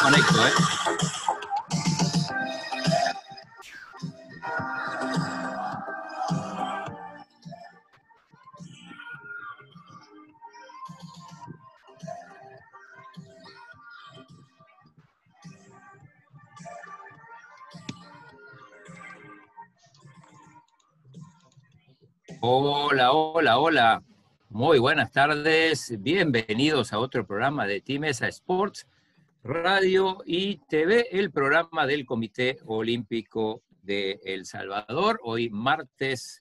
conecto, ¿eh? Hola, hola, hola. Muy buenas tardes. Bienvenidos a otro programa de Timesa Sports, Radio y TV, el programa del Comité Olímpico de El Salvador. Hoy martes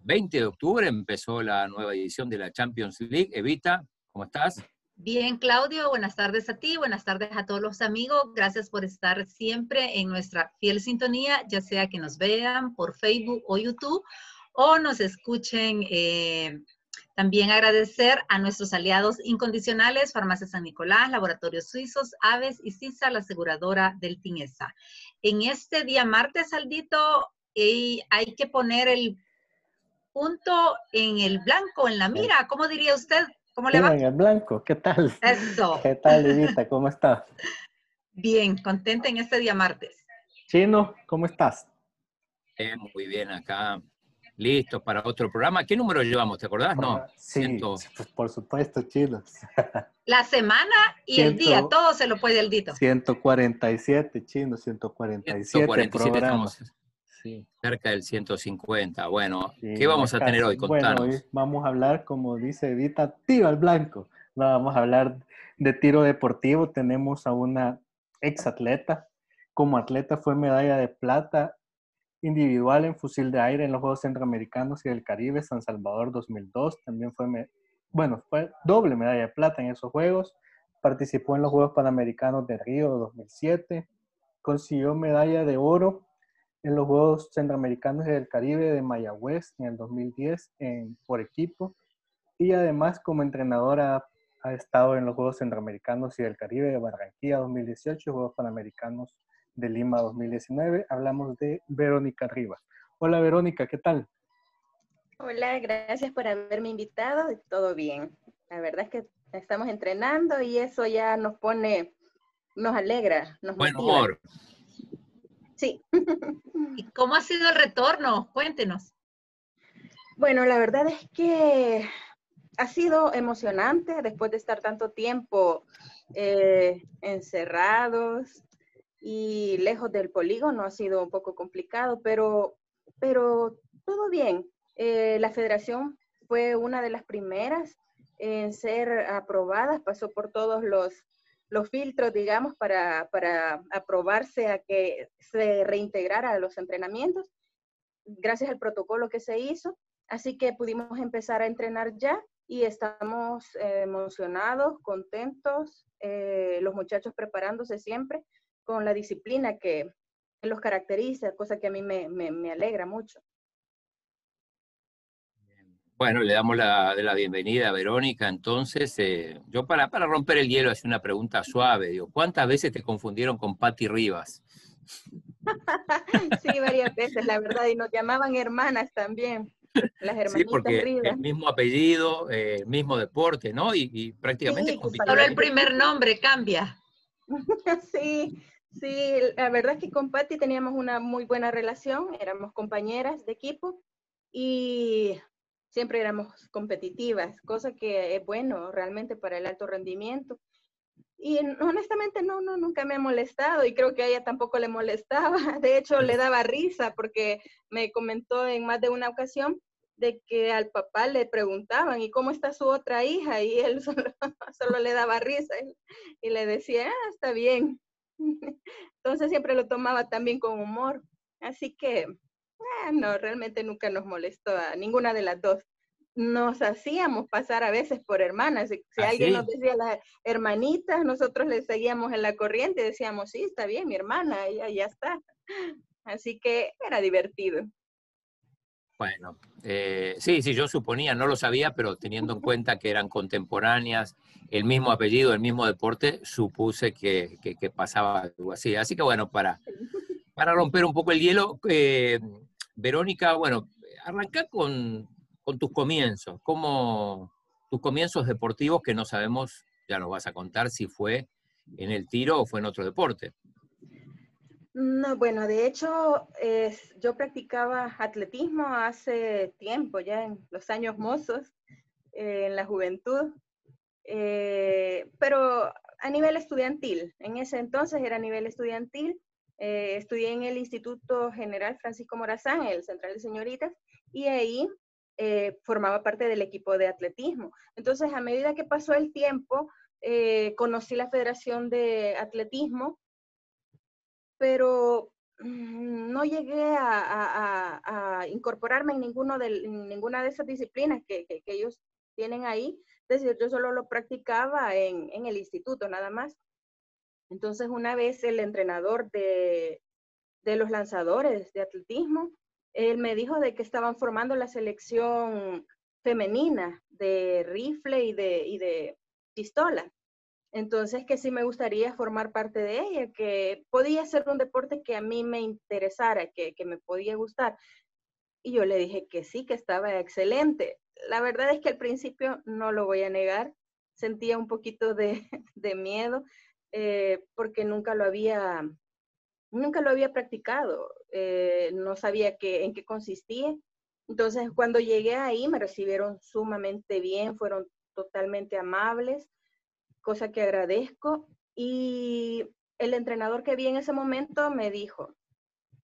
20 de octubre empezó la nueva edición de la Champions League. Evita, ¿cómo estás? Bien, Claudio, buenas tardes a ti, buenas tardes a todos los amigos. Gracias por estar siempre en nuestra fiel sintonía, ya sea que nos vean por Facebook o YouTube o nos escuchen. Eh, también agradecer a nuestros aliados incondicionales, Farmacia San Nicolás, Laboratorios Suizos, Aves y CISA, la aseguradora del TINESA. En este día martes, Aldito, eh, hay que poner el punto en el blanco, en la mira. ¿Cómo diría usted? ¿Cómo le va? En el blanco, ¿qué tal? Eso. ¿Qué tal, Livita? ¿Cómo estás? Bien, contenta en este día martes. Chino, ¿cómo estás? muy bien acá, listos para otro programa. ¿Qué número llevamos? ¿Te acordás? No. Ah, sí, pues por supuesto, chinos. La semana y el día, todo se lo puede el dito. 147, chino, 147, 147 programas. sí. cerca del 150. Bueno, ¿qué vamos a tener hoy? Contanos. Bueno, hoy vamos a hablar, como dice Evita, tiro al blanco. No, vamos a hablar de tiro deportivo. Tenemos a una ex atleta. Como atleta fue medalla de plata individual en fusil de aire en los Juegos Centroamericanos y del Caribe, San Salvador 2002. También fue, bueno, fue doble medalla de plata en esos Juegos. Participó en los Juegos Panamericanos de Río 2007. Consiguió medalla de oro en los Juegos Centroamericanos y del Caribe de Mayagüez en el 2010 en, por equipo. Y además como entrenadora ha estado en los Juegos Centroamericanos y del Caribe de Barranquilla 2018 Juegos Panamericanos de Lima 2019. Hablamos de Verónica Rivas. Hola Verónica, ¿qué tal? Hola, gracias por haberme invitado. Todo bien. La verdad es que estamos entrenando y eso ya nos pone, nos alegra, nos Buen humor. Sí. ¿Y cómo ha sido el retorno? Cuéntenos. Bueno, la verdad es que ha sido emocionante después de estar tanto tiempo eh, encerrados, y lejos del polígono ha sido un poco complicado, pero, pero todo bien. Eh, la federación fue una de las primeras en ser aprobadas, pasó por todos los, los filtros, digamos, para, para aprobarse a que se reintegrara a los entrenamientos, gracias al protocolo que se hizo. Así que pudimos empezar a entrenar ya y estamos eh, emocionados, contentos, eh, los muchachos preparándose siempre con la disciplina que, los caracteriza, cosa que a mí me, me, alegra mucho. Bueno, le damos la, la bienvenida a Verónica. Entonces, eh, yo para, para romper el hielo, hace una pregunta suave. Digo, ¿cuántas veces te confundieron con Patti Rivas? sí, varias veces, la verdad, y nos llamaban hermanas también. Las hermanitas sí, porque el mismo apellido, eh, el mismo deporte, ¿no? Y, prácticamente... Sí, solo el primer nombre cambia. sí, Sí, la verdad es que con Patti teníamos una muy buena relación, éramos compañeras de equipo y siempre éramos competitivas, cosa que es bueno realmente para el alto rendimiento. Y honestamente no, no, nunca me ha molestado y creo que a ella tampoco le molestaba. De hecho, le daba risa porque me comentó en más de una ocasión de que al papá le preguntaban, ¿y cómo está su otra hija? Y él solo, le daba risa y, y le decía, ah, está bien. Entonces siempre lo tomaba también con humor. Así que, eh, no, realmente nunca nos molestó a ninguna de las dos. Nos hacíamos pasar a veces por hermanas. Si, ¿Ah, alguien nos decía las hermanitas, nosotros le seguíamos en la corriente y decíamos, sí, está bien, mi hermana, ya, ya está. Así que era divertido. Bueno, eh, sí, sí, yo suponía, no lo sabía, pero teniendo en cuenta que eran contemporáneas, el mismo apellido, el mismo deporte, supuse que, pasaba algo así. Así que bueno, para, romper un poco el hielo, eh, Verónica, bueno, arranca con, tus comienzos. ¿Cómo, tus comienzos deportivos que no sabemos, ya nos vas a contar si fue en el tiro o fue en otro deporte. No, bueno, de hecho, yo practicaba atletismo hace tiempo, ya en los años mozos, eh, en la juventud, eh, pero a nivel estudiantil. En ese entonces era a nivel estudiantil. Eh, estudié en el Instituto General Francisco Morazán, el Central de Señoritas, y ahí formaba parte del equipo de atletismo. Entonces, a medida que pasó el tiempo, conocí la Federación de Atletismo pero mm, no llegué a, incorporarme en, ninguno de, ninguna de esas disciplinas que, ellos tienen ahí. Es decir, yo solo lo practicaba en, el instituto nada más. Entonces, una vez el entrenador de, los lanzadores de atletismo, él me dijo de que estaban formando la selección femenina de rifle y de, y de pistola. Entonces, que sí me gustaría formar parte de ella, que podía ser un deporte que a mí me interesara, que, me podía gustar. Y yo le dije que sí, que estaba excelente. La verdad es que al principio, no lo voy a negar, sentía un poquito de, miedo eh, porque nunca lo había, nunca lo había practicado, eh, no sabía qué, en qué consistía. Entonces, cuando llegué ahí, me recibieron sumamente bien, fueron totalmente amables cosa que agradezco. Y el entrenador que vi en ese momento me dijo,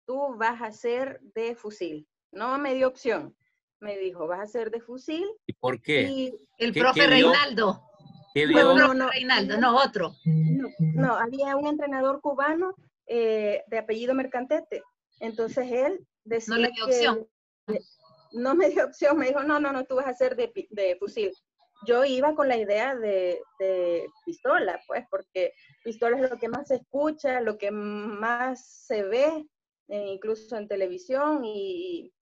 tú vas a ser de fusil. No me dio opción. Me dijo, vas a ser de fusil. ¿Y por qué? el profe Reinaldo. No, no, Reinaldo, no otro. No, había un entrenador cubano eh, de apellido Mercantete. Entonces él decía No le dio opción. no me dio opción, me dijo, no, no, no, tú vas a ser de, de fusil yo iba con la idea de, pistola, pues, porque pistola es lo que más se escucha, lo que más se ve, eh, incluso en televisión y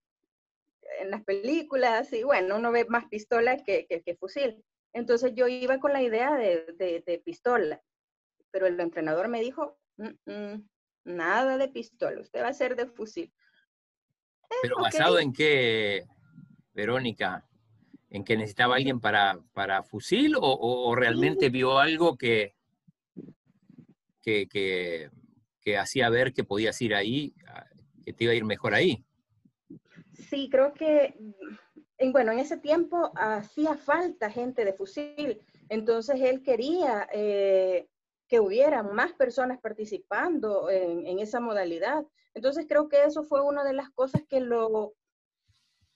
en las películas, y bueno, uno ve más pistola que, fusil. Entonces yo iba con la idea de, pistola, pero el entrenador me dijo, mm, mm, nada de pistola, usted va a ser de fusil. pero basado en qué, Verónica, en que necesitaba alguien para, para fusil o, realmente vio algo que, que, hacía ver que podías ir ahí, que te iba a ir mejor ahí? Sí, creo que, en, bueno, en ese tiempo hacía falta gente de fusil, entonces él quería eh, que hubiera más personas participando en, en esa modalidad. Entonces creo que eso fue una de las cosas que lo,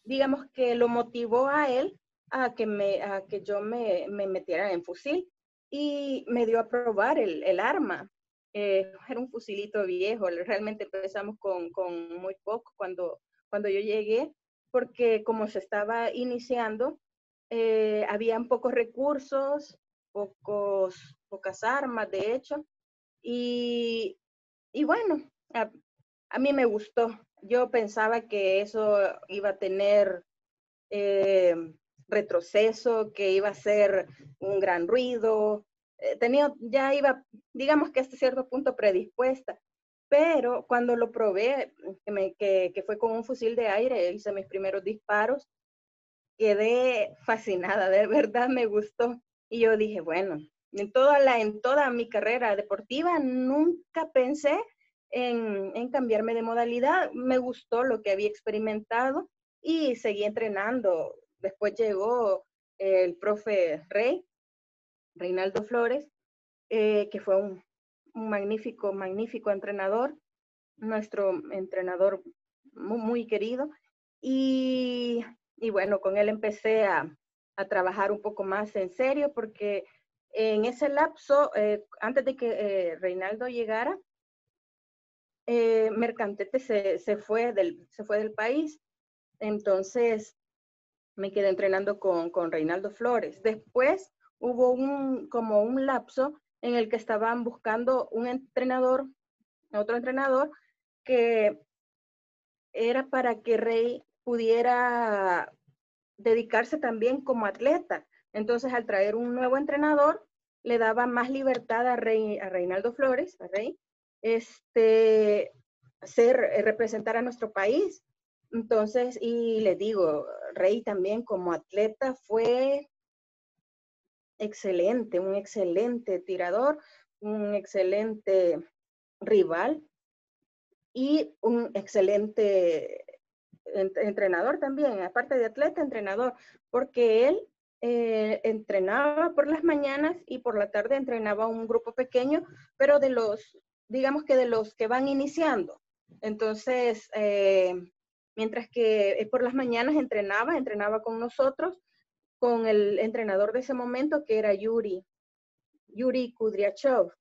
digamos, que lo motivó a él a que, me, a que yo me, me metiera en fusil y me dio a probar el, el arma. Eh, era un fusilito viejo, realmente empezamos con, con, muy poco cuando, cuando yo llegué, porque como se estaba iniciando, eh, habían pocos recursos, pocos, pocas armas, de hecho, y, y bueno, a, a, mí me gustó. Yo pensaba que eso iba a tener eh, retroceso, que iba a ser un gran ruido. Eh, tenía, ya iba, digamos que hasta cierto punto predispuesta. Pero cuando lo probé, que, fue con un fusil de aire, hice mis primeros disparos, quedé fascinada, de verdad me gustó. Y yo dije, bueno, en toda, la, en toda mi carrera deportiva nunca pensé en, en, cambiarme de modalidad. Me gustó lo que había experimentado y seguí entrenando Después llegó el profe Rey, Reinaldo Flores, eh, que fue un, magnífico, magnífico entrenador, nuestro entrenador muy, querido. Y, bueno, con él empecé a, trabajar un poco más en serio porque en ese lapso, eh, antes de que eh, Reinaldo llegara, Mercantete se, se, fue del, se fue del país. Entonces, me quedé entrenando con, con Reinaldo Flores. Después hubo un, como un lapso en el que estaban buscando un entrenador, otro entrenador, que era para que Rey pudiera dedicarse también como atleta. Entonces, al traer un nuevo entrenador, le daba más libertad a, Rey, a Reinaldo Flores, a Rey, este, ser, representar a nuestro país. Entonces, y le digo, Rey también como atleta fue excelente, un excelente tirador, un excelente rival y un excelente entrenador también, aparte de atleta, entrenador, porque él eh, entrenaba por las mañanas y por la tarde entrenaba un grupo pequeño, pero de los, digamos que de los que van iniciando. Entonces, eh, mientras que eh, por las mañanas entrenaba, entrenaba con nosotros, con el entrenador de ese momento que era Yuri, Yuri Kudryachov.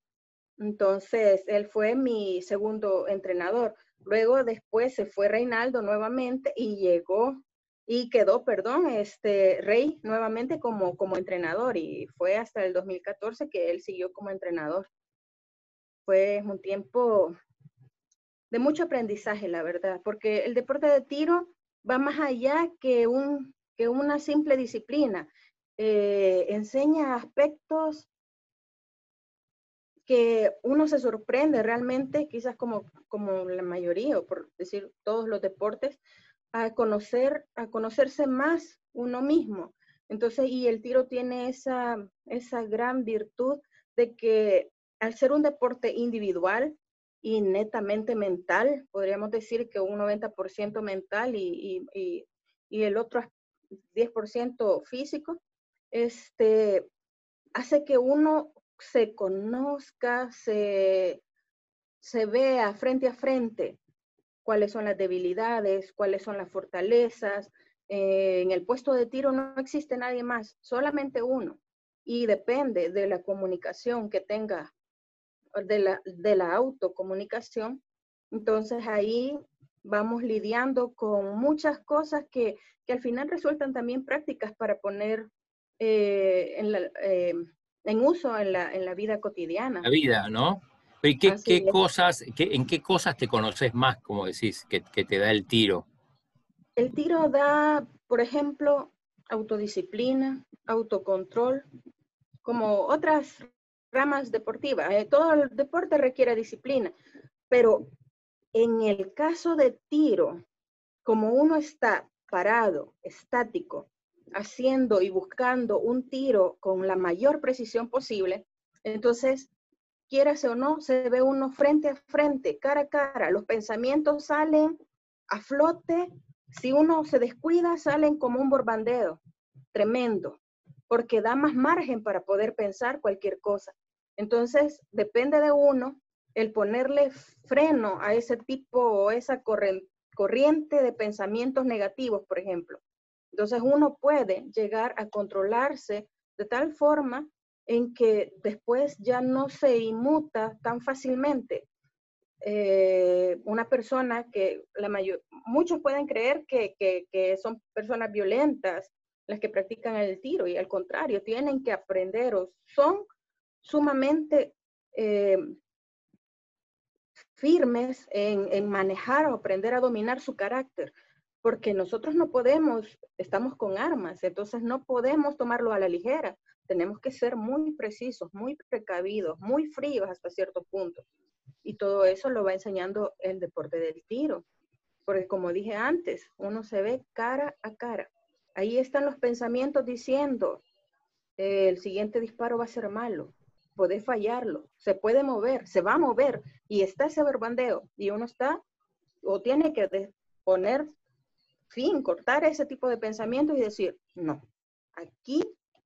Entonces, él fue mi segundo entrenador. Luego después se fue Reinaldo nuevamente y llegó y quedó, perdón, este Rey nuevamente como, como entrenador y fue hasta el 2014 que él siguió como entrenador. Fue un tiempo de mucho aprendizaje, la verdad, porque el deporte de tiro va más allá que, un, que una simple disciplina. Eh, enseña aspectos que uno se sorprende realmente, quizás como, como la mayoría, o por decir todos los deportes, a conocer, a conocerse más uno mismo. Entonces, y el tiro tiene esa, esa gran virtud de que al ser un deporte individual y netamente mental, podríamos decir que un 90% mental y, y, y, el otro 10% físico, este, hace que uno se conozca, se, se vea frente a frente cuáles son las debilidades, cuáles son las fortalezas. Eh, en el puesto de tiro no existe nadie más, solamente uno. Y depende de la comunicación que tenga, de la, de la autocomunicación. Entonces ahí vamos lidiando con muchas cosas que, que al final resultan también prácticas para poner eh, en la, eh, en uso en la, en la vida cotidiana. La vida, ¿no? ¿Y qué, qué cosas, qué, en qué cosas te conoces más, como decís, que, que te da el tiro? El tiro da, por ejemplo, autodisciplina, autocontrol, como otras ramas deportivas. Eh, todo el deporte requiere disciplina, pero en el caso de tiro, como uno está parado, estático, haciendo y buscando un tiro con la mayor precisión posible, entonces, quieras o no, se ve uno frente a frente, cara a cara. Los pensamientos salen a flote. Si uno se descuida, salen como un borbandeo tremendo, porque da más margen para poder pensar cualquier cosa. Entonces, depende de uno el ponerle freno a ese tipo o esa corriente de pensamientos negativos, por ejemplo. Entonces uno puede llegar a controlarse de tal forma en que después ya no se inmuta tan fácilmente. Eh, una persona que la mayor, muchos pueden creer que, que, son personas violentas las que practican el tiro y al contrario, tienen que aprender o son sumamente eh, firmes en, en, manejar o aprender a dominar su carácter porque nosotros no podemos, estamos con armas, entonces no podemos tomarlo a la ligera. Tenemos que ser muy precisos, muy precavidos, muy fríos hasta cierto punto. Y todo eso lo va enseñando el deporte del tiro. Porque como dije antes, uno se ve cara a cara. Ahí están los pensamientos diciendo, el siguiente disparo va a ser malo, puede fallarlo, se puede mover, se va a mover y está ese verbandeo y uno está o tiene que poner fin, cortar ese tipo de pensamientos y decir, no, aquí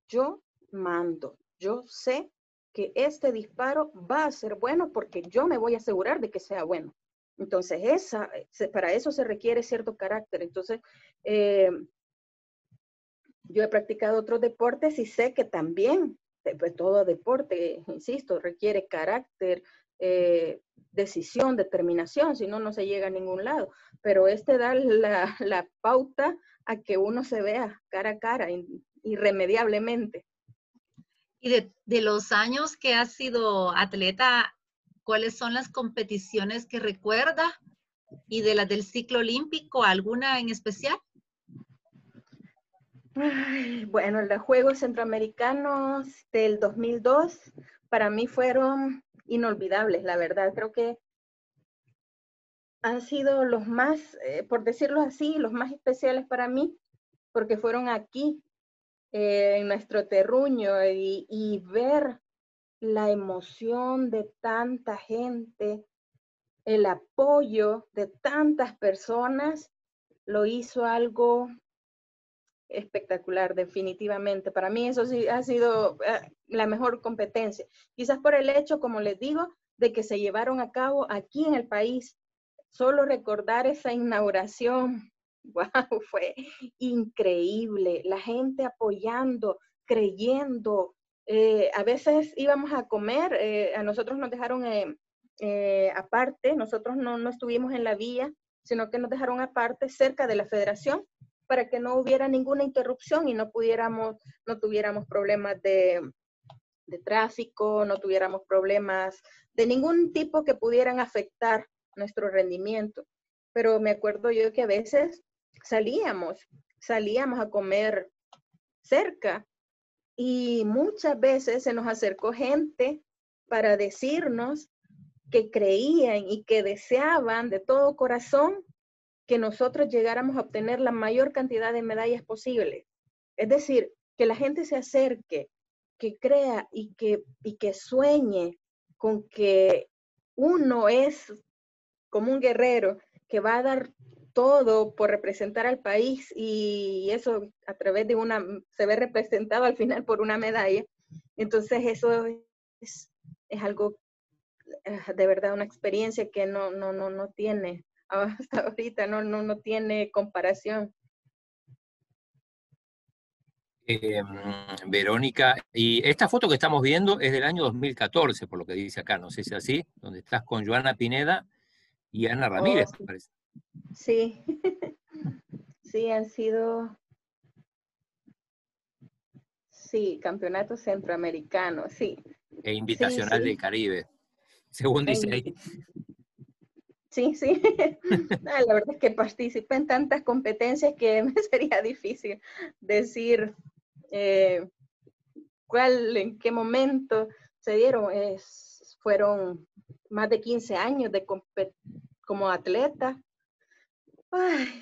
yo mando, yo sé que este disparo va a ser bueno porque yo me voy a asegurar de que sea bueno. Entonces, esa, para eso se requiere cierto carácter. Entonces, eh, yo he practicado otros deportes y sé que también, pues todo deporte, insisto, requiere carácter, eh, decisión, determinación, si no, no se llega a ningún lado. Pero este da la, pauta a que uno se vea cara a cara, irremediablemente. Y de, los años que has sido atleta, ¿cuáles son las competiciones que recuerda? ¿Y de las del ciclo olímpico, alguna en especial? Bueno, los Juegos Centroamericanos del 2002 para mí fueron inolvidables, la verdad. Creo que han sido los más, eh, por decirlo así, los más especiales para mí, porque fueron aquí eh, en nuestro terruño y, y ver la emoción de tanta gente, el apoyo de tantas personas, lo hizo algo espectacular, definitivamente. Para mí eso sí ha sido eh, la mejor competencia. Quizás por el hecho, como les digo, de que se llevaron a cabo aquí en el país. Solo recordar esa inauguración, wow, fue increíble. La gente apoyando, creyendo. Eh, a veces íbamos a comer, eh, a nosotros nos dejaron aparte, nosotros no, no estuvimos en la vía, sino que nos dejaron aparte cerca de la federación para que no hubiera ninguna interrupción y no pudiéramos, no tuviéramos problemas de, de tráfico, no tuviéramos problemas de ningún tipo que pudieran afectar nuestro rendimiento. Pero me acuerdo yo que a veces salíamos, salíamos a comer cerca y muchas veces se nos acercó gente para decirnos que creían y que deseaban de todo corazón que nosotros llegáramos a obtener la mayor cantidad de medallas posible. Es decir, que la gente se acerque, que crea y que, y que sueñe con que uno es como un guerrero que va a dar todo por representar al país y eso a través de una, se ve representado al final por una medalla. Entonces eso es, es algo eh, de verdad una experiencia que no, no, no, no tiene hasta ahorita no, no, no tiene comparación. Eh, Verónica, y esta foto que estamos viendo es del año 2014, por lo que dice acá, no sé si es así, donde estás con Joana Pineda y Ana Ramírez, oh, sí. Sí. han sido, sí, campeonato centroamericano, sí. E invitacional del Caribe, según dice ahí. Sí, sí. La verdad es que participé en tantas competencias que me sería difícil decir eh, cuál, en qué momento se dieron. Fueron más de 15 años de como atleta.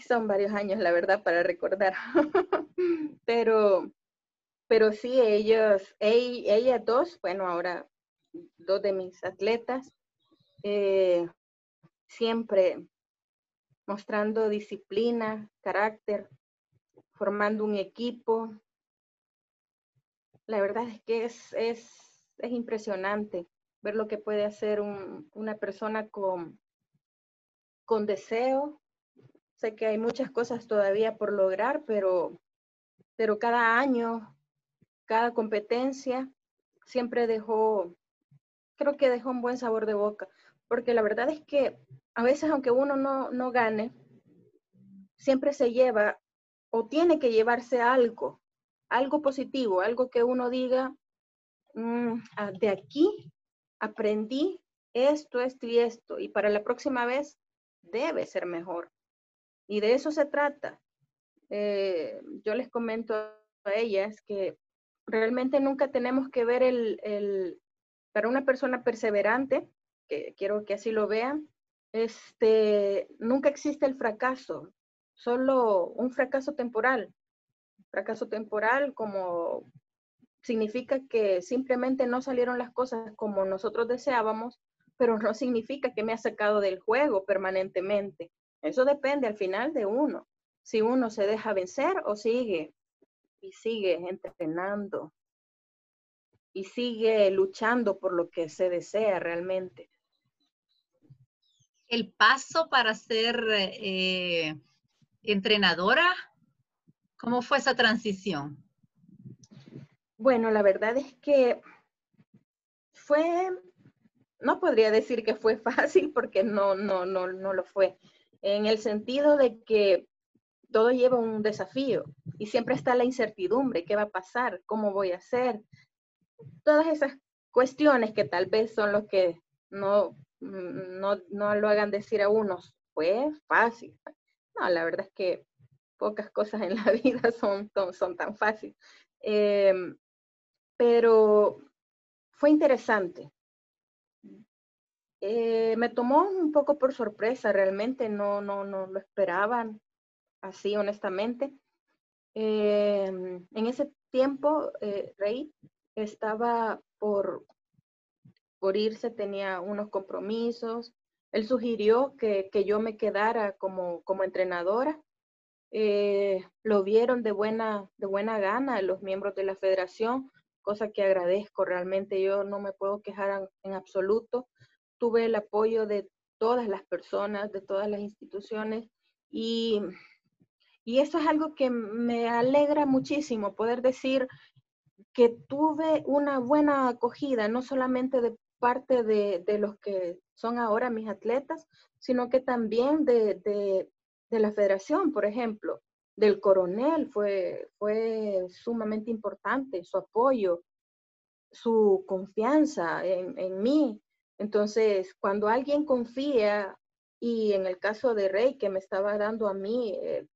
son varios años, la verdad, para recordar. pero, pero sí, ellos, ellas dos, bueno, ahora dos de mis atletas, eh, siempre mostrando disciplina, carácter, formando un equipo. La verdad es que es, es, es impresionante ver lo que puede hacer una persona con, con deseo. Sé que hay muchas cosas todavía por lograr, pero, pero cada año, cada competencia, siempre dejó, creo que dejó un buen sabor de boca porque la verdad es que a veces aunque uno no, no gane, siempre se lleva o tiene que llevarse algo, algo positivo, algo que uno diga, mm, ah, de aquí aprendí esto, esto y esto, y para la próxima vez debe ser mejor. Y de eso se trata. Eh, yo les comento a ellas que realmente nunca tenemos que ver el, el, para una persona perseverante, que quiero que así lo vean, este, nunca existe el fracaso, solo un fracaso temporal. Fracaso temporal como significa que simplemente no salieron las cosas como nosotros deseábamos, pero no significa que me ha sacado del juego permanentemente. Eso depende al final de uno. Si uno se deja vencer o sigue y sigue entrenando y sigue luchando por lo que se desea realmente el paso para ser eh, entrenadora? ¿Cómo fue esa transición? Bueno, la verdad es que fue, no podría decir que fue fácil porque no, no, no, no lo fue, en el sentido de que todo lleva un desafío y siempre está la incertidumbre, ¿qué va a pasar? ¿Cómo voy a hacer? Todas esas cuestiones que tal vez son los que no no, no lo hagan decir a unos, fue fácil. No, la verdad es que pocas cosas en la vida son, son, tan fáciles. Em, pero fue interesante. Eh, me tomó un poco por sorpresa, realmente no, no, no lo esperaban así, honestamente. Em, en ese tiempo, eh, Rey estaba por, por irse, tenía unos compromisos. Él sugirió que, yo me quedara como, como entrenadora. Eh, lo vieron de buena, de buena gana los miembros de la federación, cosa que agradezco realmente. Yo no me puedo quejar en absoluto. Tuve el apoyo de todas las personas, de todas las instituciones y y eso es algo que me alegra muchísimo, poder decir que tuve una buena acogida, no solamente de parte de, los que son ahora mis atletas, sino que también de, la federación, por ejemplo, del coronel fue, fue sumamente importante, su apoyo, su confianza en, en mí. Entonces, cuando alguien confía, y en el caso de Rey, que me estaba dando a mí eh,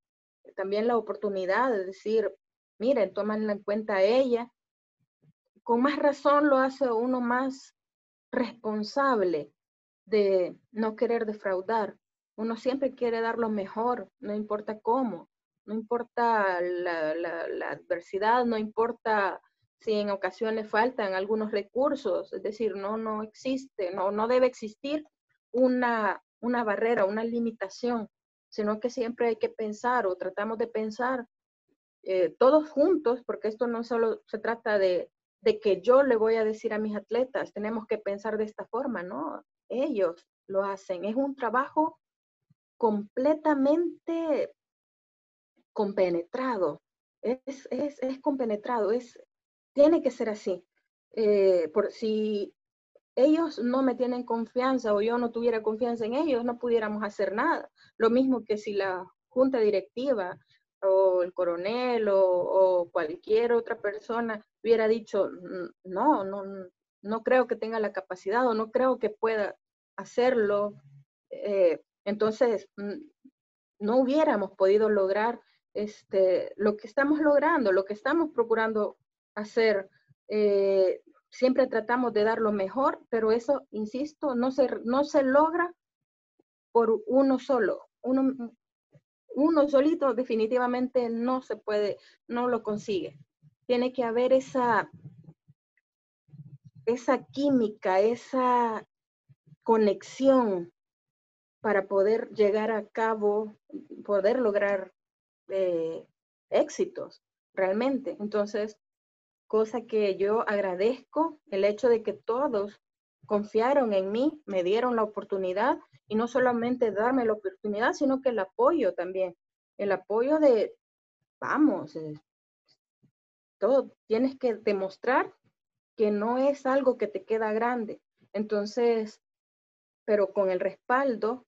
también la oportunidad de decir, miren, toman en cuenta a ella. Con más razón lo hace uno más responsable de no querer defraudar. Uno siempre quiere dar lo mejor, no importa cómo, no importa la, la adversidad, no importa si en ocasiones faltan algunos recursos, es decir, no, no existe, no, no debe existir una, una barrera, una limitación sino que siempre hay que pensar o tratamos de pensar eh, todos juntos, porque esto no solo se trata de, de que yo le voy a decir a mis atletas, tenemos que pensar de esta forma, ¿no? Ellos lo hacen. Es un trabajo completamente compenetrado. Es, es, es compenetrado, es, tiene que ser así. Eh, por si ellos no me tienen confianza o yo no tuviera confianza en ellos, no pudiéramos hacer nada. Lo mismo que si la junta directiva o el coronel o, cualquier otra persona hubiera dicho, no, no, no creo que tenga la capacidad o no creo que pueda hacerlo, eh, entonces no hubiéramos podido lograr este, lo que estamos logrando, lo que estamos procurando hacer. Eh, siempre tratamos de dar lo mejor, pero eso, insisto, no se, no se logra por uno solo. Uno, uno solito definitivamente no se puede, no lo consigue. Tiene que haber esa, esa química, esa conexión para poder llegar a cabo, poder lograr eh, éxitos realmente. Entonces, cosa que yo agradezco, el hecho de que todos confiaron en mí, me dieron la oportunidad y no solamente darme la oportunidad, sino que el apoyo también, el apoyo de, vamos, todo, tienes que demostrar que no es algo que te queda grande. Entonces, pero con el respaldo,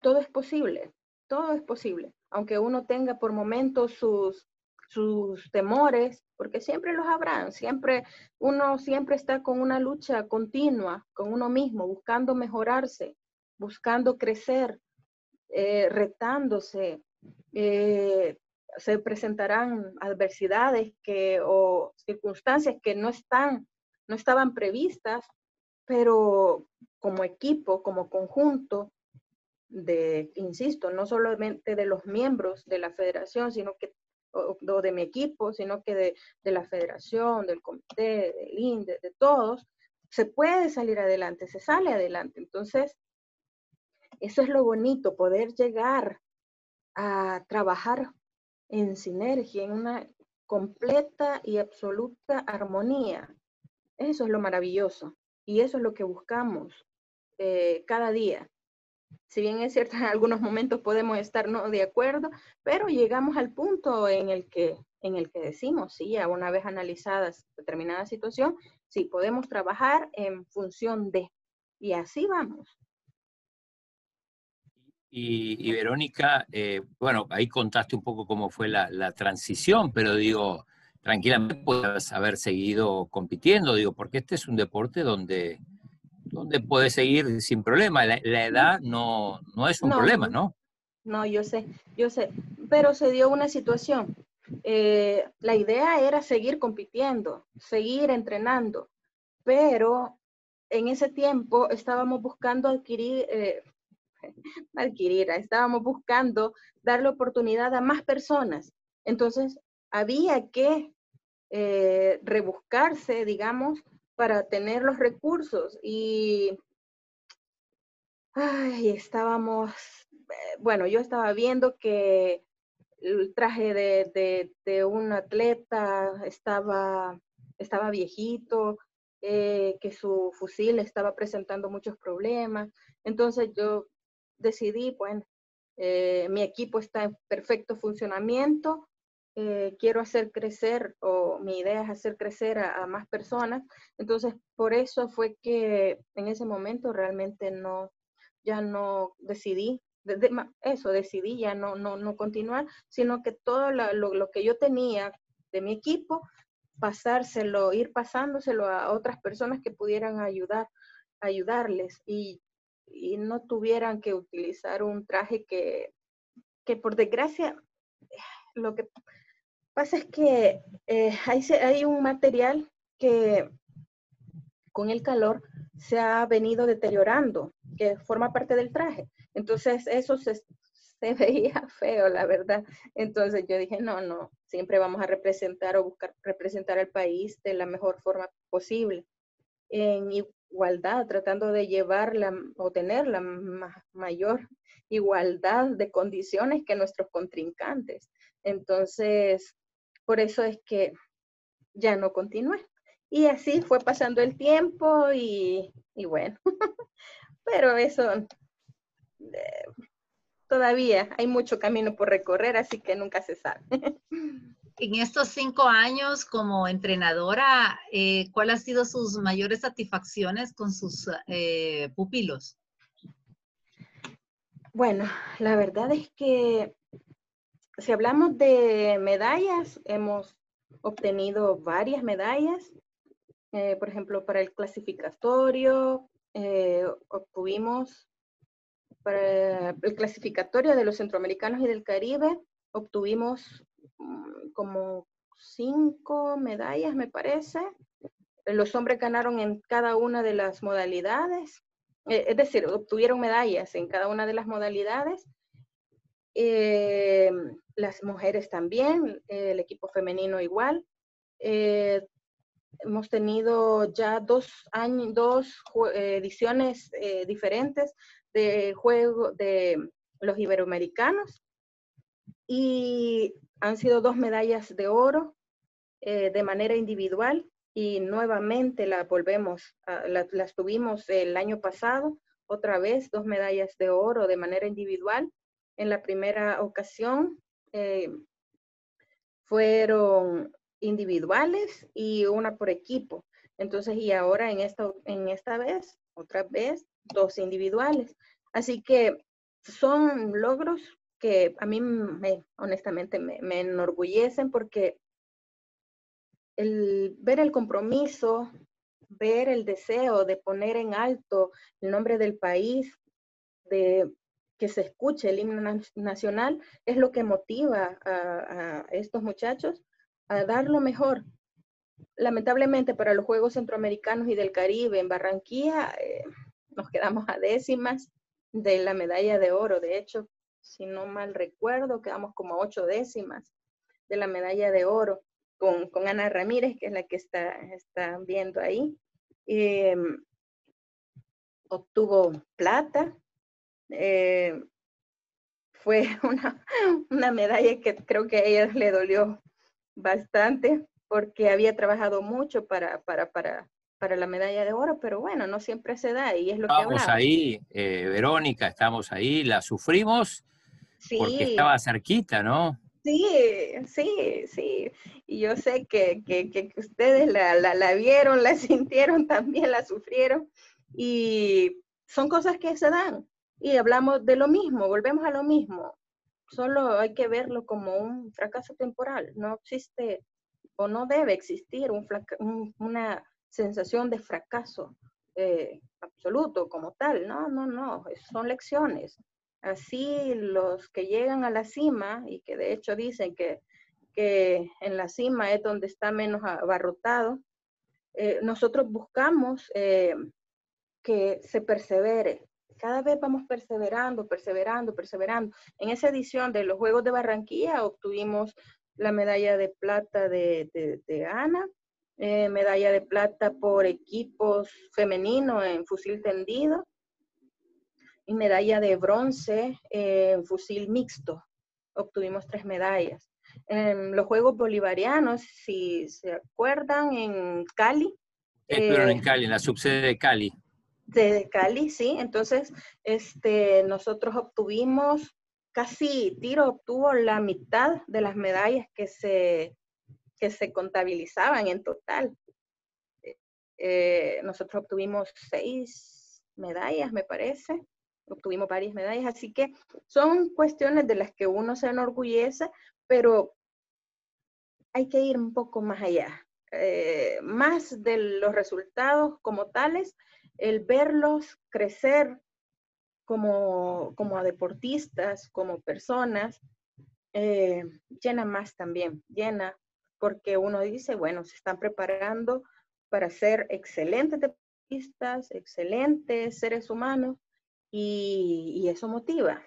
todo es posible, todo es posible. Aunque uno tenga por momentos sus, sus temores, porque siempre los habrán, siempre uno siempre está con una lucha continua con uno mismo, buscando mejorarse, buscando crecer, eh, retándose. Eh, se presentarán adversidades que, o circunstancias que no están, no estaban previstas, pero como equipo, como conjunto, de, insisto, no solamente de los miembros de la federación, sino que o, de mi equipo, sino que de, de, la federación, del comité, del INDE, de todos, se puede salir adelante, se sale adelante. Entonces, eso es lo bonito, poder llegar a trabajar en sinergia, en una completa y absoluta armonía. Eso es lo maravilloso y eso es lo que buscamos eh, cada día si bien es cierto, en algunos momentos podemos estar no de acuerdo, pero llegamos al punto en el que, en el que decimos, sí, ya una vez analizada determinada situación, sí, podemos trabajar en función de, y así vamos. Y, Verónica, eh, bueno, ahí contaste un poco cómo fue la, la transición, pero digo, tranquilamente puedes haber seguido compitiendo, digo, porque este es un deporte donde donde puede seguir sin problema. La, edad no, no, es un problema, ¿no? No, yo sé, yo sé, pero se dio una situación. Eh, la idea era seguir compitiendo, seguir entrenando, pero en ese tiempo estábamos buscando adquirir, eh, adquirir, estábamos buscando darle oportunidad a más personas. Entonces, había que eh, rebuscarse, digamos, para tener los recursos. Y estábamos, eh, bueno, yo estaba viendo que el traje de, un atleta estaba, estaba viejito, eh, que su fusil estaba presentando muchos problemas. Entonces yo decidí, bueno, mi equipo está en perfecto funcionamiento, eh, quiero hacer crecer o mi idea es hacer crecer a, más personas. Entonces, por eso fue que en ese momento realmente no, ya no decidí, eso, decidí ya no, no, no continuar, sino que todo lo, lo, que yo tenía de mi equipo, pasárselo, ir pasándoselo a otras personas que pudieran ayudar, ayudarles y, y no tuvieran que utilizar un traje que, que por desgracia, lo que pasa es que eh, hay, hay un material que con el calor se ha venido deteriorando, que forma parte del traje. Entonces eso se, se, veía feo, la verdad. Entonces yo dije, no, no, siempre vamos a representar o buscar representar al país de la mejor forma posible. En igualdad, tratando de llevar la, o tener la mayor igualdad de condiciones que nuestros contrincantes. Entonces, por eso es que ya no continué. Y así fue pasando el tiempo y, bueno, pero eso eh, todavía hay mucho camino por recorrer, así que nunca se sabe. En estos cinco años como entrenadora, eh, ¿cuáles han sido sus mayores satisfacciones con sus eh, pupilos? Bueno, la verdad es que si hablamos de medallas, hemos obtenido varias medallas. Eh, por ejemplo, para el clasificatorio, eh, obtuvimos, para el clasificatorio de los centroamericanos y del Caribe, obtuvimos como cinco medallas, me parece. Los hombres ganaron en cada una de las modalidades, eh, es decir, obtuvieron medallas en cada una de las modalidades. Eh, las mujeres también, el equipo femenino igual. Eh, hemos tenido ya dos, años, dos ediciones eh, diferentes de juego de los iberoamericanos y han sido dos medallas de oro de manera individual y nuevamente la volvemos, las tuvimos el año pasado, otra vez dos medallas de oro de manera individual en la primera ocasión eh, fueron individuales y una por equipo. Entonces, y ahora en esta, en esta vez, otra vez, dos individuales. Así que son logros que a mí me, honestamente me, enorgullecen porque el ver el compromiso, ver el deseo de poner en alto el nombre del país, de que se escuche el himno nacional es lo que motiva a, estos muchachos a dar lo mejor. Lamentablemente para los Juegos Centroamericanos y del Caribe en Barranquilla eh, nos quedamos a décimas de la medalla de oro. De hecho, si no mal recuerdo, quedamos como a ocho décimas de la medalla de oro con, Ana Ramírez, que es la que está, está viendo ahí. Em, obtuvo plata, eh, fue una, medalla que creo que a ella le dolió bastante porque había trabajado mucho para, para, para, para la medalla de oro, pero bueno, no siempre se da y es lo que Estamos ahí, eh, Verónica, estamos ahí, la sufrimos porque estaba cerquita, ¿no? Sí, sí, sí. Y yo sé que, que, que ustedes la, la, la, vieron, la sintieron, también la sufrieron. Y son cosas que se dan y hablamos de lo mismo, volvemos a lo mismo. Solo hay que verlo como un fracaso temporal. No existe o no debe existir un, una sensación de fracaso eh, absoluto como tal. No, no, no, son lecciones. Así los que llegan a la cima y que de hecho dicen que, que en la cima es donde está menos abarrotado, eh, nosotros buscamos eh, que se persevere, cada vez vamos perseverando, perseverando, perseverando. En esa edición de los Juegos de Barranquilla obtuvimos la medalla de plata de, de, Ana, eh, medalla de plata por equipos femenino en fusil tendido y medalla de bronce en fusil mixto. Obtuvimos tres medallas. En los Juegos Bolivarianos, si se acuerdan, en Cali. Estuvieron en eh, Cali, en la subsede de Cali. De Cali, sí. Entonces, este, nosotros obtuvimos casi, Tiro obtuvo la mitad de las medallas que se, que se contabilizaban en total. Eh, nosotros obtuvimos seis medallas, me parece. Obtuvimos varias medallas, así que son cuestiones de las que uno se enorgullece, pero hay que ir un poco más allá. Eh, más de los resultados como tales, el verlos crecer como, como deportistas, como personas, eh, llena más también, llena, porque uno dice, bueno, se están preparando para ser excelentes deportistas, excelentes seres humanos, y, eso motiva.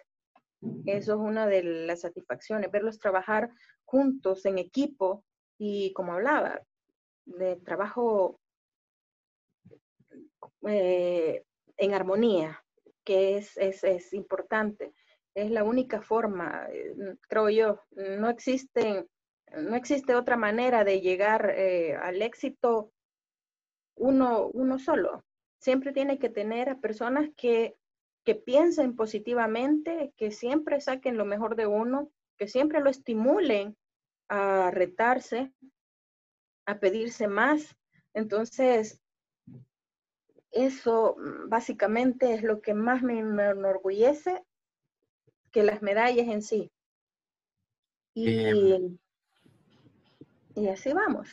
Eso es una de las satisfacciones, verlos trabajar juntos en equipo y como hablaba, de trabajo eh, en armonía, que es, es, importante. Es la única forma, eh, creo yo, no existen, no existe otra manera de llegar eh, al éxito uno, uno solo. Siempre tiene que tener a personas que, que piensen positivamente, que siempre saquen lo mejor de uno, que siempre lo estimulen a retarse, a pedirse más. Entonces, eso mm, básicamente es lo que más me, enorgullece que las medallas en sí. Y, y así vamos.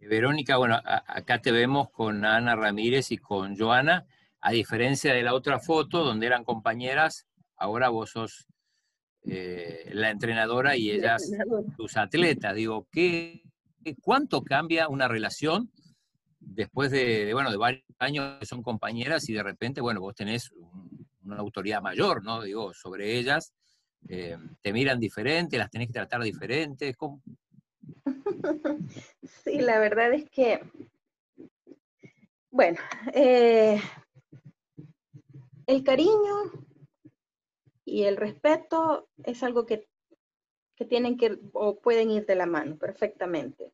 Verónica, bueno, acá te vemos con Ana Ramírez y con Joana. A diferencia de la otra foto donde eran compañeras, ahora vos sos eh, la entrenadora y ellas tus atletas. Digo, ¿qué, ¿cuánto cambia una relación después de, bueno, de varios años que son compañeras y de repente, bueno, vos tenés una autoridad mayor, ¿no? Digo, sobre ellas, eh, te miran diferente, las tenés que tratar diferente. Sí, la verdad es que, bueno, eh, el cariño y el respeto es algo que, que, tienen que o pueden ir de la mano perfectamente.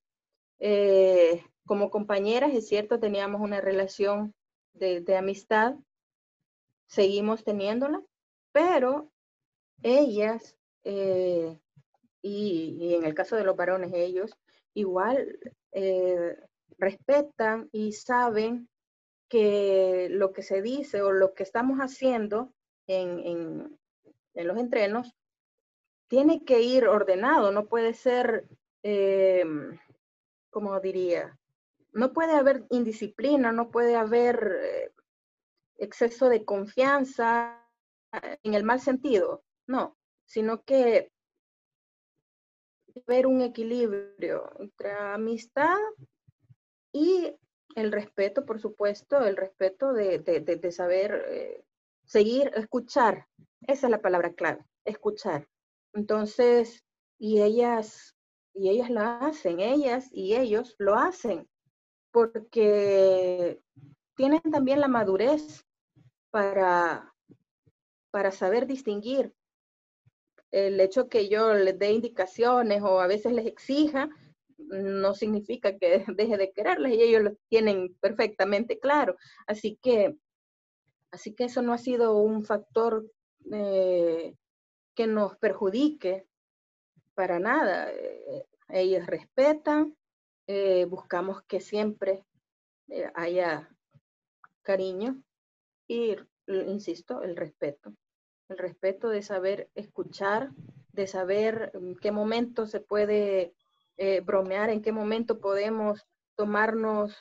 Eh, como compañeras, es cierto, teníamos una relación de, amistad, seguimos teniéndola, pero ellas, eh, y, en el caso de los varones, ellos igual eh, respetan y saben que lo que se dice o lo que estamos haciendo en, en, los entrenos tiene que ir ordenado, no puede ser, eh, como diría, no puede haber indisciplina, no puede haber eh, exceso de confianza en el mal sentido, no, sino que haber un equilibrio entre amistad y el respeto, por supuesto, el respeto de, de, de, saber eh, seguir, escuchar. Esa es la palabra clave, escuchar. Entonces, y ellas, y ellas lo hacen, ellas y ellos lo hacen, porque tienen también la madurez para, para saber distinguir el hecho que yo les dé indicaciones o a veces les exija, no significa que deje de quererles y ellos lo tienen perfectamente claro. Así que, así que eso no ha sido un factor eh, que nos perjudique para nada. Eh, ellos respetan, eh, buscamos que siempre haya cariño y, insisto, el respeto. El respeto de saber escuchar, de saber en qué momento se puede eh, bromear, en qué momento podemos tomarnos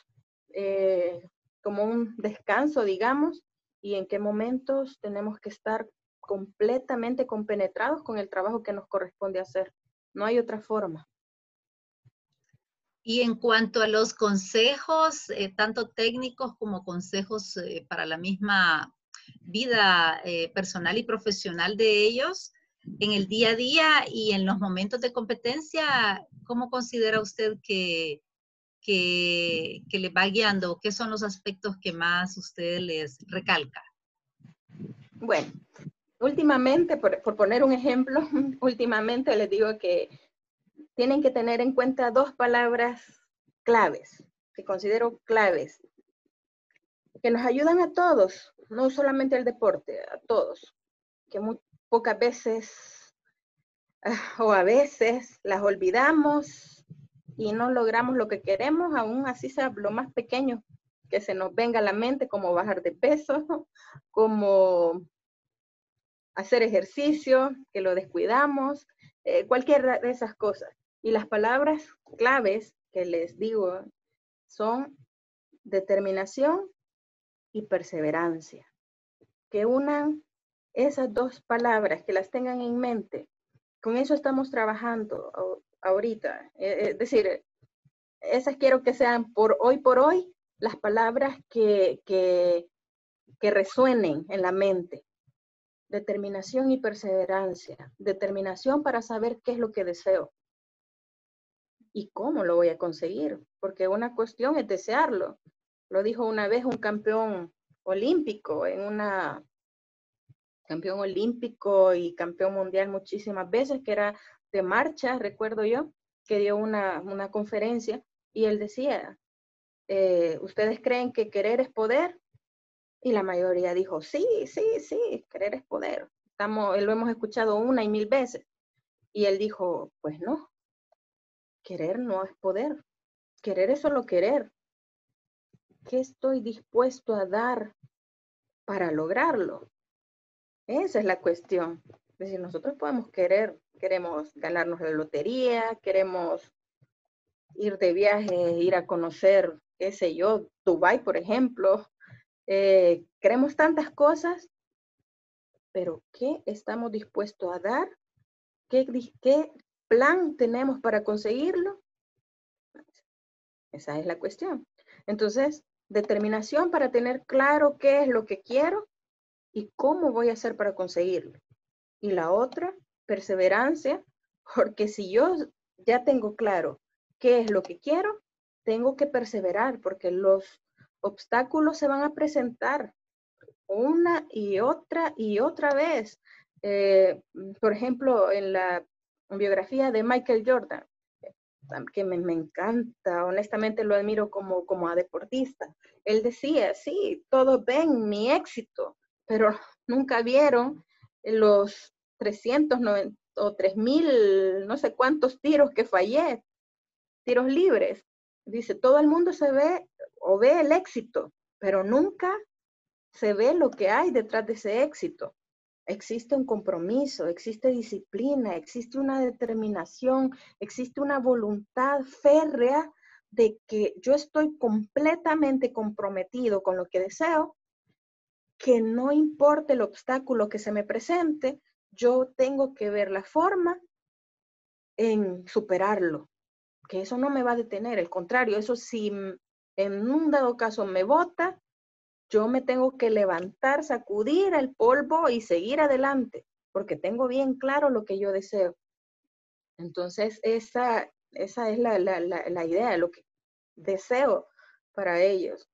eh, como un descanso, digamos, y en qué momentos tenemos que estar completamente compenetrados con el trabajo que nos corresponde hacer. No hay otra forma. Y en cuanto a los consejos, eh, tanto técnicos como consejos para la misma vida personal y profesional de ellos, en el día a día y en los momentos de competencia, ¿cómo considera usted que, que, que le va guiando? ¿Qué son los aspectos que más usted les recalca? Bueno, últimamente, por, por, poner un ejemplo, últimamente les digo que tienen que tener en cuenta dos palabras claves, que considero claves, que nos ayudan a todos, no solamente al deporte, a todos, que muy, pocas veces o a veces las olvidamos y no logramos lo que queremos, aún así sea lo más pequeño que se nos venga a la mente, como bajar de peso, como hacer ejercicio, que lo descuidamos, eh, cualquier de esas cosas. Y las palabras claves que les digo son determinación y perseverancia. Que unan esas dos palabras, que las tengan en mente. Con eso estamos trabajando ahorita. Eh, es decir, esas quiero que sean por hoy por hoy las palabras que, que, que resuenen en la mente. Determinación y perseverancia. Determinación para saber qué es lo que deseo y cómo lo voy a conseguir, porque una cuestión es desearlo. Lo dijo una vez un campeón olímpico en una campeón olímpico y campeón mundial muchísimas veces, que era de marcha, recuerdo yo, que dio una, una conferencia y él decía, eh, ¿ustedes creen que querer es poder? Y la mayoría dijo, sí, sí, sí, querer es poder. Estamos, lo hemos escuchado una y mil veces. Y él dijo, pues no, querer no es poder. Querer es solo querer. ¿Qué estoy dispuesto a dar para lograrlo? Esa es la cuestión. Es decir, nosotros podemos querer, queremos ganarnos la lotería, queremos ir de viaje, ir a conocer, qué sé yo, Dubai, por ejemplo. Eh, queremos tantas cosas, pero ¿qué estamos dispuestos a dar? ¿Qué, ¿Qué plan tenemos para conseguirlo? Esa es la cuestión. Entonces, determinación para tener claro qué es lo que quiero y cómo voy a hacer para conseguirlo. Y la otra, perseverancia, porque si yo ya tengo claro qué es lo que quiero, tengo que perseverar porque los obstáculos se van a presentar una y otra y otra vez. Eh, por ejemplo, en la biografía de Michael Jordan, que me, me, encanta, honestamente lo admiro como, como a deportista. Él decía, sí, todos ven mi éxito, pero nunca vieron los 390 o 3000, no sé cuántos tiros que fallé, tiros libres. Dice, todo el mundo se ve o ve el éxito, pero nunca se ve lo que hay detrás de ese éxito. Existe un compromiso, existe disciplina, existe una determinación, existe una voluntad férrea de que yo estoy completamente comprometido con lo que deseo que no importe el obstáculo que se me presente, yo tengo que ver la forma en superarlo, que eso no me va a detener, al contrario, eso si en un dado caso me bota, yo me tengo que levantar, sacudir el polvo y seguir adelante, porque tengo bien claro lo que yo deseo. Entonces, esa, esa es la, la, la idea, lo que deseo para ellos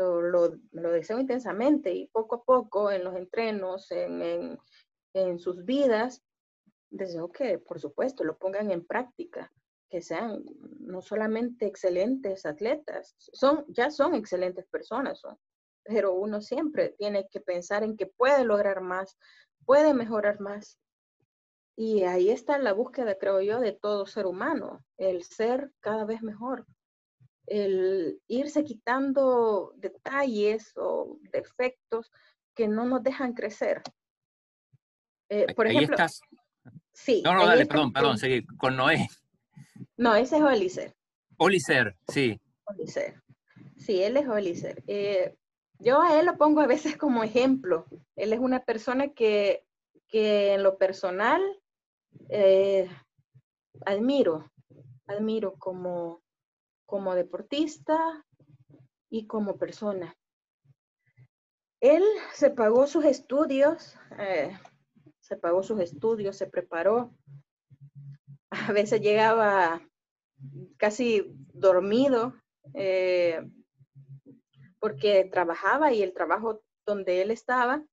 lo, deseo intensamente y poco a poco en los entrenos, en, en, sus vidas, deseo que, por supuesto, lo pongan en práctica, que sean no solamente excelentes atletas, son, ya son excelentes personas, son, pero uno siempre tiene que pensar en que puede lograr más, puede mejorar más. Y ahí está la búsqueda, creo yo, de todo ser humano, el ser cada vez mejor el irse quitando detalles o defectos que no nos dejan crecer. Eh, por ejemplo, estás. Sí. No, no, dale, perdón, perdón, seguir con Noé. No, ese es Olicer. Olicer, sí. Olicer. Sí, él es Olicer. Eh, yo a él lo pongo a veces como ejemplo. Él es una persona que, que en lo personal eh, admiro, admiro como, como deportista y como persona. Él se pagó sus estudios, eh, se pagó sus estudios, se preparó. A veces llegaba casi dormido eh, porque trabajaba y el trabajo donde él estaba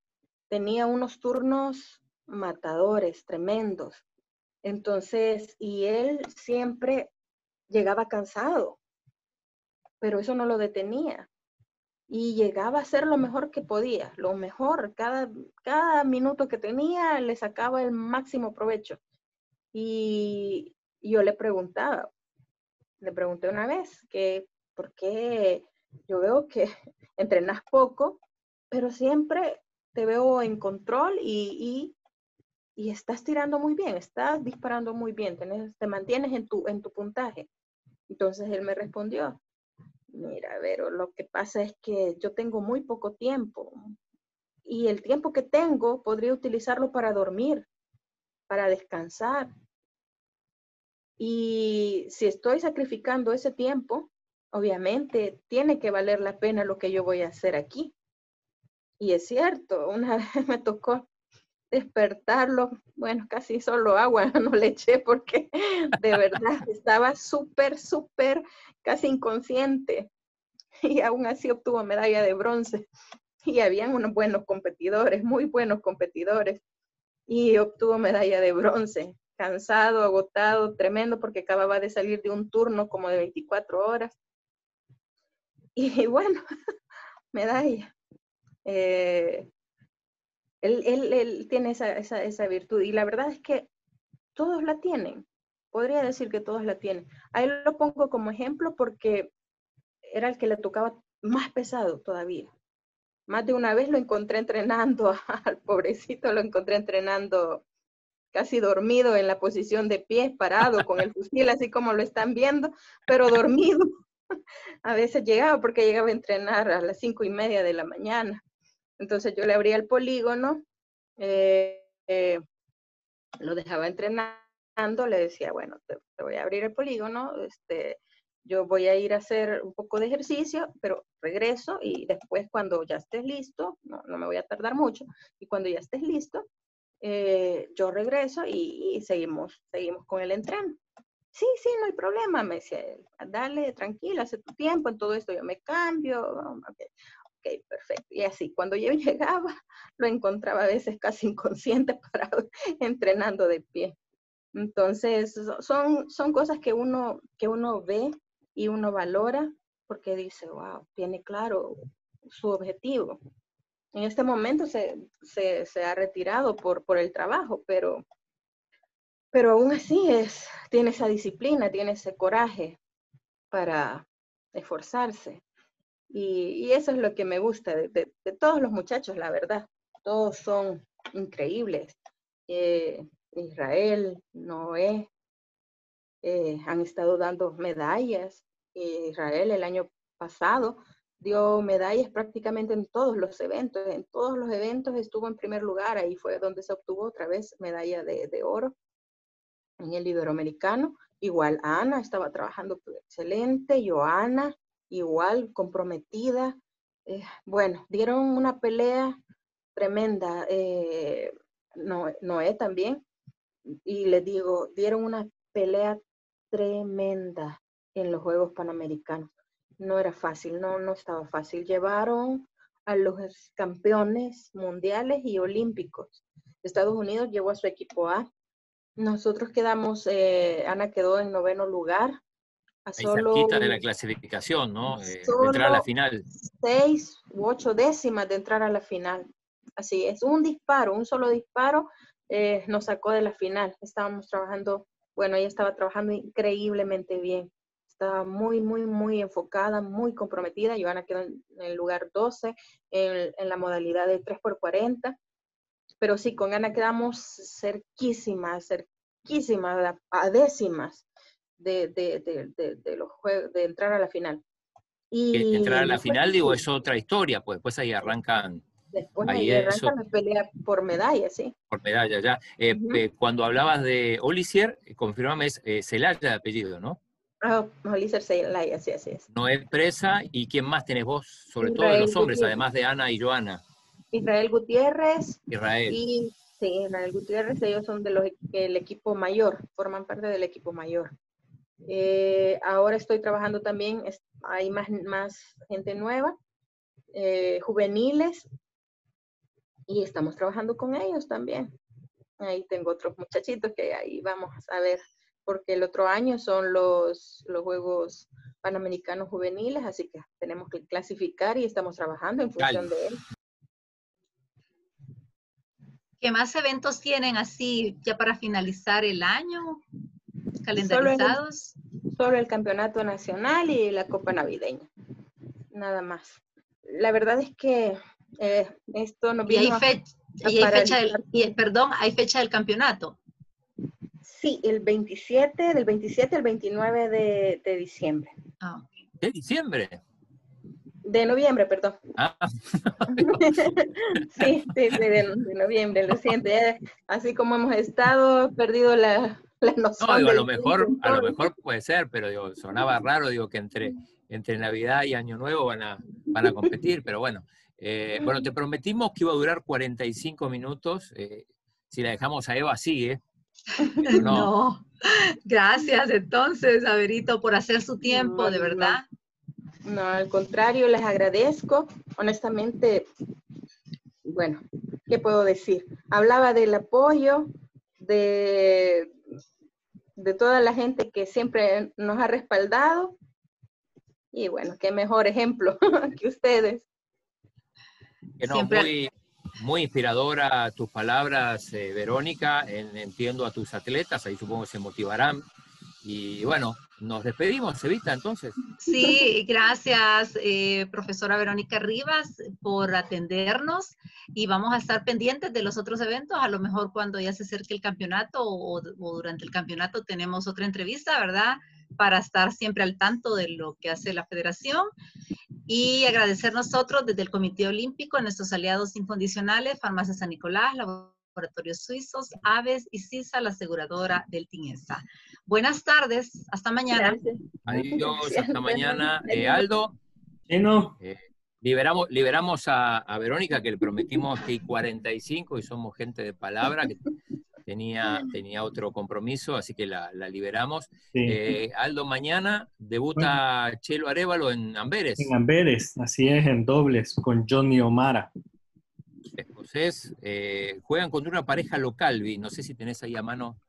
tenía unos turnos matadores, tremendos. Entonces, y él siempre llegaba cansado, pero eso no lo detenía. Y llegaba a hacer lo mejor que podía, lo mejor, cada, cada minuto que tenía le sacaba el máximo provecho. Y yo le preguntaba, le pregunté una vez que, ¿por qué yo veo que entrenas poco, pero siempre te veo en control y, y, estás tirando muy bien, estás disparando muy bien, te mantienes en tu, en tu puntaje. Entonces él me respondió, mira, Vero, lo que pasa es que yo tengo muy poco tiempo y el tiempo que tengo podría utilizarlo para dormir, para descansar. Y si estoy sacrificando ese tiempo, obviamente tiene que valer la pena lo que yo voy a hacer aquí. Y es cierto, una vez me tocó despertarlo, bueno, casi solo agua no le eché porque de verdad estaba súper, súper, casi inconsciente. Y aún así obtuvo medalla de bronce. Y habían unos buenos competidores, muy buenos competidores. Y obtuvo medalla de bronce. Cansado, agotado, tremendo porque acababa de salir de un turno como de 24 horas. Y bueno, medalla. Eh, él, él, tiene esa, esa, esa, virtud y la verdad es que todos la tienen. Podría decir que todos la tienen. A él lo pongo como ejemplo porque era el que le tocaba más pesado todavía. Más de una vez lo encontré entrenando al pobrecito, lo encontré entrenando casi dormido en la posición de pie, parado con el fusil, así como lo están viendo, pero dormido. A veces llegaba porque llegaba a entrenar a las cinco y media de la mañana. Entonces yo le abría el polígono, eh, eh, lo dejaba entrenando, le decía, bueno, te, voy a abrir el polígono, este, yo voy a ir a hacer un poco de ejercicio, pero regreso y después cuando ya estés listo, no, me voy a tardar mucho, y cuando ya estés listo, eh, yo regreso y, seguimos, seguimos con el entreno. Sí, sí, no hay problema, me decía él. Dale, tranquila, hace tu tiempo, en todo esto yo me cambio ok, perfecto. Y así, cuando yo llegaba, lo encontraba a veces casi inconsciente parado, entrenando de pie. Entonces, son, son cosas que uno, que uno ve y uno valora porque dice, wow, tiene claro su objetivo. En este momento se, se, se ha retirado por, por el trabajo, pero, pero aún así es, tiene esa disciplina, tiene ese coraje para esforzarse. Y, eso es lo que me gusta de, todos los muchachos, la verdad. Todos son increíbles. Eh, Israel, Noé, eh, han estado dando medallas. Israel el año pasado dio medallas prácticamente en todos los eventos. En todos los eventos estuvo en primer lugar. Ahí fue donde se obtuvo otra vez medalla de, de oro en el iberoamericano. Igual Ana estaba trabajando excelente. Joana, igual comprometida. Eh, bueno, dieron una pelea tremenda. Eh, Noé también. Y les digo, dieron una pelea tremenda en los Juegos Panamericanos. No era fácil, no, no estaba fácil. Llevaron a los campeones mundiales y olímpicos. Estados Unidos llevó a su equipo A. Nosotros quedamos, eh, Ana quedó en noveno lugar solo de la clasificación, ¿no? Eh, de entrar a la final. Seis u ocho décimas de entrar a la final. Así es, un disparo, un solo disparo eh, nos sacó de la final. Estábamos trabajando, bueno, ella estaba trabajando increíblemente bien. Estaba muy, muy, muy enfocada, muy comprometida. Joana quedó en el lugar 12 en, en la modalidad de 3x40. Pero sí, con Ana quedamos cerquísimas, cerquísimas, a décimas de, de, de, los juegos, de entrar a la final. Y entrar a la final, digo, es otra historia, pues después ahí arrancan. Después ahí, arrancan la pelea por medalla, sí. Por medalla, ya. Eh, cuando hablabas de Olisier, eh, confirmame, es eh, Celaya de apellido, ¿no? Ah, Olisier Celaya, sí, así es. No es presa, ¿y quién más tenés vos? Sobre todo de los hombres, además de Ana y Joana. Israel Gutiérrez. Israel. Y Sí, Israel Gutiérrez, ellos son de los el equipo mayor, forman parte del equipo mayor. Eh, ahora estoy trabajando también, hay más, más gente nueva, eh, juveniles, y estamos trabajando con ellos también. Ahí tengo otros muchachitos que ahí vamos a ver, porque el otro año son los, los Juegos Panamericanos Juveniles, así que tenemos que clasificar y estamos trabajando en función de él. ¿Qué más eventos tienen así ya para finalizar el año? ¿Calendarizados? Solo el, Campeonato Nacional y la Copa Navideña. Nada más. La verdad es que eh, esto no viene. ¿Y hay, fecha del, perdón, hay fecha del campeonato? Sí, el 27, del 27 al 29 de, diciembre. Ah, ¿De diciembre? De noviembre, perdón. Ah. sí, sí, de, noviembre, lo siento. así como hemos estado, perdido la, la noción. No, digo, a lo mejor, a lo mejor puede ser, pero digo, sonaba raro, digo, que entre, entre Navidad y Año Nuevo van a, van a competir, pero bueno. Eh, bueno, te prometimos que iba a durar 45 minutos. Eh, si la dejamos a Eva, sigue. No. no. Gracias entonces, Averito, por hacer su tiempo, de verdad. No, al contrario, les agradezco. Honestamente, bueno, ¿qué puedo decir? Hablaba del apoyo de, de toda la gente que siempre nos ha respaldado. Y bueno, qué mejor ejemplo que ustedes. muy, muy inspiradora tus palabras, eh, Verónica. entiendo a tus atletas, ahí supongo que se motivarán. Y bueno, nos despedimos, Evita, entonces. Sí, gracias, eh, profesora Verónica Rivas, por atendernos y vamos a estar pendientes de los otros eventos. A lo mejor cuando ya se acerque el campeonato o, durante el campeonato tenemos otra entrevista, ¿verdad? Para estar siempre al tanto de lo que hace la federación. Y agradecer nosotros desde el Comité Olímpico a nuestros aliados incondicionales, Farmacia San Nicolás, Laboratorios Suizos, Aves y CISA, la aseguradora del TINESA. Buenas tardes, hasta mañana. Adiós, hasta mañana. Eh, Aldo. Eh, liberamos liberamos a, Verónica, que le prometimos que hay 45 y somos gente de palabra, que tenía, tenía otro compromiso, así que la, liberamos. Eh, Aldo, mañana debuta Chelo Arevalo en Amberes. En Amberes, así es, en dobles, con Johnny Omara. Escocés. juegan contra una pareja local, vi. No sé si tenés ahí a mano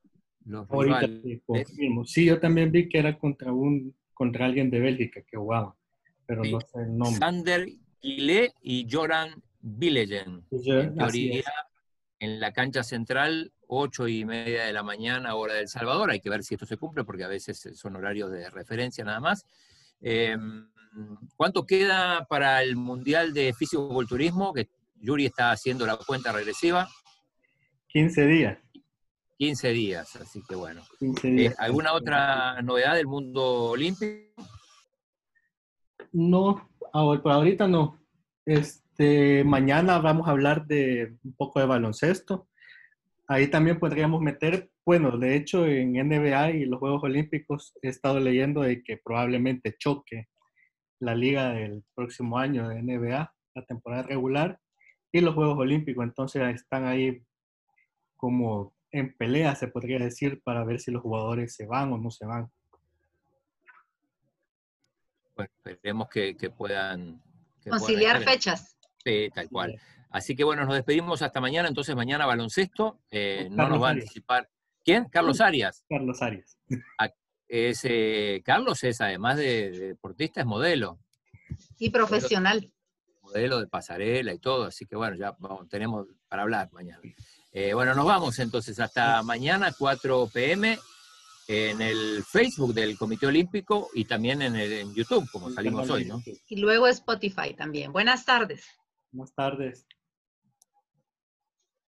sí, yo también vi que era contra un contra alguien de Bélgica que jugaba, pero no sé el nombre. Sander Guillet y Joran Villegen. En teoría, en la cancha central, ocho y media de la mañana, hora del Salvador. Hay que ver si esto se cumple, porque a veces son horarios de referencia nada más. Em, ¿Cuánto queda para el Mundial de Físico-Culturismo? Que Yuri está haciendo la cuenta regresiva. 15 días. 15 días, así que bueno. Eh, ¿Alguna otra novedad del mundo olímpico? No, por ahorita no. Este, mañana vamos a hablar de un poco de baloncesto. Ahí también podríamos meter, bueno, de hecho en NBA y los Juegos Olímpicos he estado leyendo de que probablemente choque la liga del próximo año de NBA, la temporada regular, y los Juegos Olímpicos. Entonces están ahí como en pelea, se podría decir, para ver si los jugadores se van o no se van. Bueno, esperemos que, puedan... Conciliar fechas. Sí, tal cual. Así que bueno, nos despedimos hasta mañana. Entonces mañana baloncesto. Eh, no nos va a anticipar. ¿Quién? Carlos Arias. Carlos Arias. Ese, Carlos es, además de, deportista, es modelo. Y profesional. Modelo, de pasarela y todo. Así que bueno, ya tenemos para hablar mañana. Eh, bueno, nos vamos entonces hasta mañana, 4 pm, en el Facebook del Comité Olímpico y también en, el, en YouTube, como salimos hoy, ¿no? Y luego Spotify también. Buenas tardes. Buenas tardes.